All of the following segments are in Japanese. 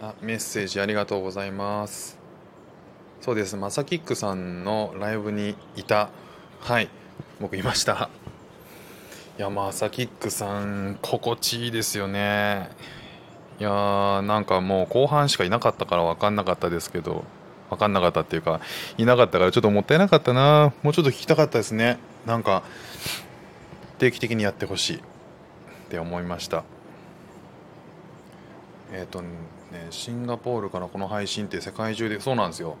あメッセージありがとうございます。そうです。マサキックさんのライブにいた。はい。僕いました。いやマサキックさん心地いいですよね。いやーなんかもう後半しかいなかったから分かんなかったですけど分かんなかったっていうかいなかったからちょっともったいなかったな。もうちょっと聞きたかったですね。なんか定期的にやってほしいって思いました。えっ、とねシンガポールからこの配信って世界中でそうなんですよ。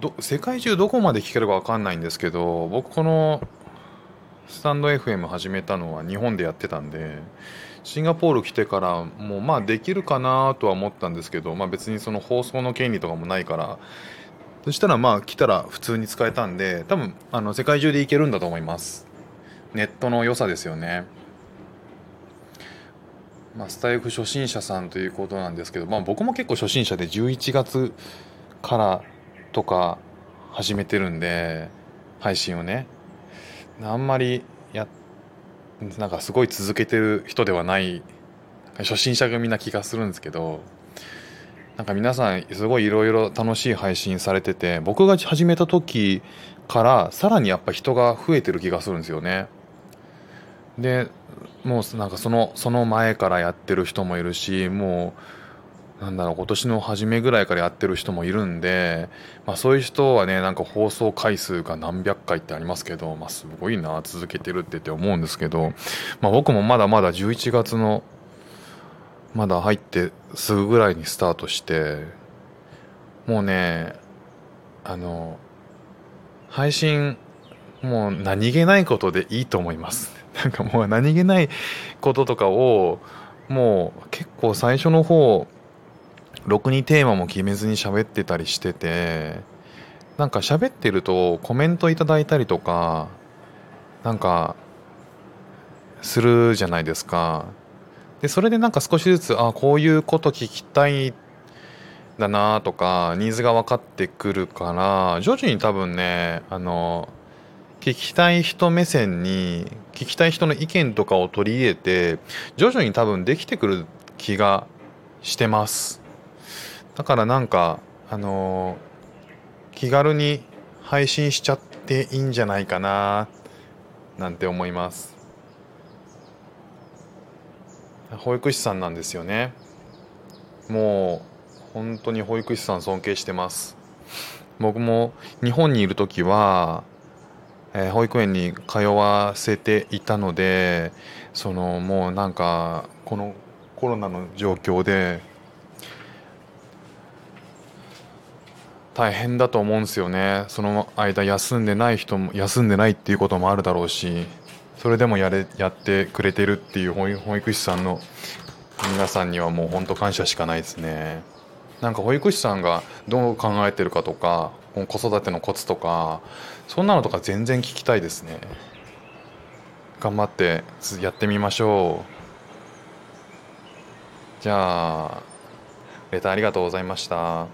ど世界中どこまで聞けるか分かんないんですけど僕このスタンド FM 始めたのは日本でやってたんでシンガポール来てからもうまあできるかなとは思ったんですけど、まあ、別にその放送の権利とかもないからそしたらまあ来たら普通に使えたんで多分あの世界中でいけるんだと思います。ネットの良さですよね。まあ、スタイフ初心者さんということなんですけど、まあ、僕も結構初心者で11月からとか始めてるんで配信をねあんまりやなんかすごい続けてる人ではない初心者組な気がするんですけどなんか皆さんすごいいろいろ楽しい配信されてて僕が始めた時からさらにやっぱ人が増えてる気がするんですよね。でもうなんかそのその前からやってる人もいるしもうなんだろう今年の初めぐらいからやってる人もいるんで、まあ、そういう人はねなんか放送回数が何百回ってありますけど、まあ、すごいな続けてるってって思うんですけど、まあ、僕もまだまだ11月のまだ入ってすぐぐらいにスタートしてもうねあの配信もう何気ないことでいいと思います。なんかもう何気ないこととかをもう結構最初の方ろくにテーマも決めずに喋ってたりしててなんか喋ってるとコメントいただいたりとかなんかするじゃないですか。でそれでなんか少しずつあこういうこと聞きたいだなとかニーズが分かってくるから徐々に多分ねあの聞きたい人目線に聞きたい人の意見とかを取り入れて徐々に多分できてくる気がしてます。だからなんかあの気軽に配信しちゃっていいんじゃないかななんて思います。保育士さんなんですよね。もう本当に保育士さん尊敬してます。僕も日本にいる時はえー、保育園に通わせていたのでそのもうなんかこのコロナの状況で大変だと思うんですよね。その間休んでない人も休んでないっていうこともあるだろうしそれでもやれやってくれてるっていう保育士さんの皆さんにはもう本当感謝しかないですね。なんか保育士さんがどう考えてるかとか子育てのコツとかそんなのとか全然聞きたいですね。頑張ってやってみましょう。じゃあレターありがとうございました。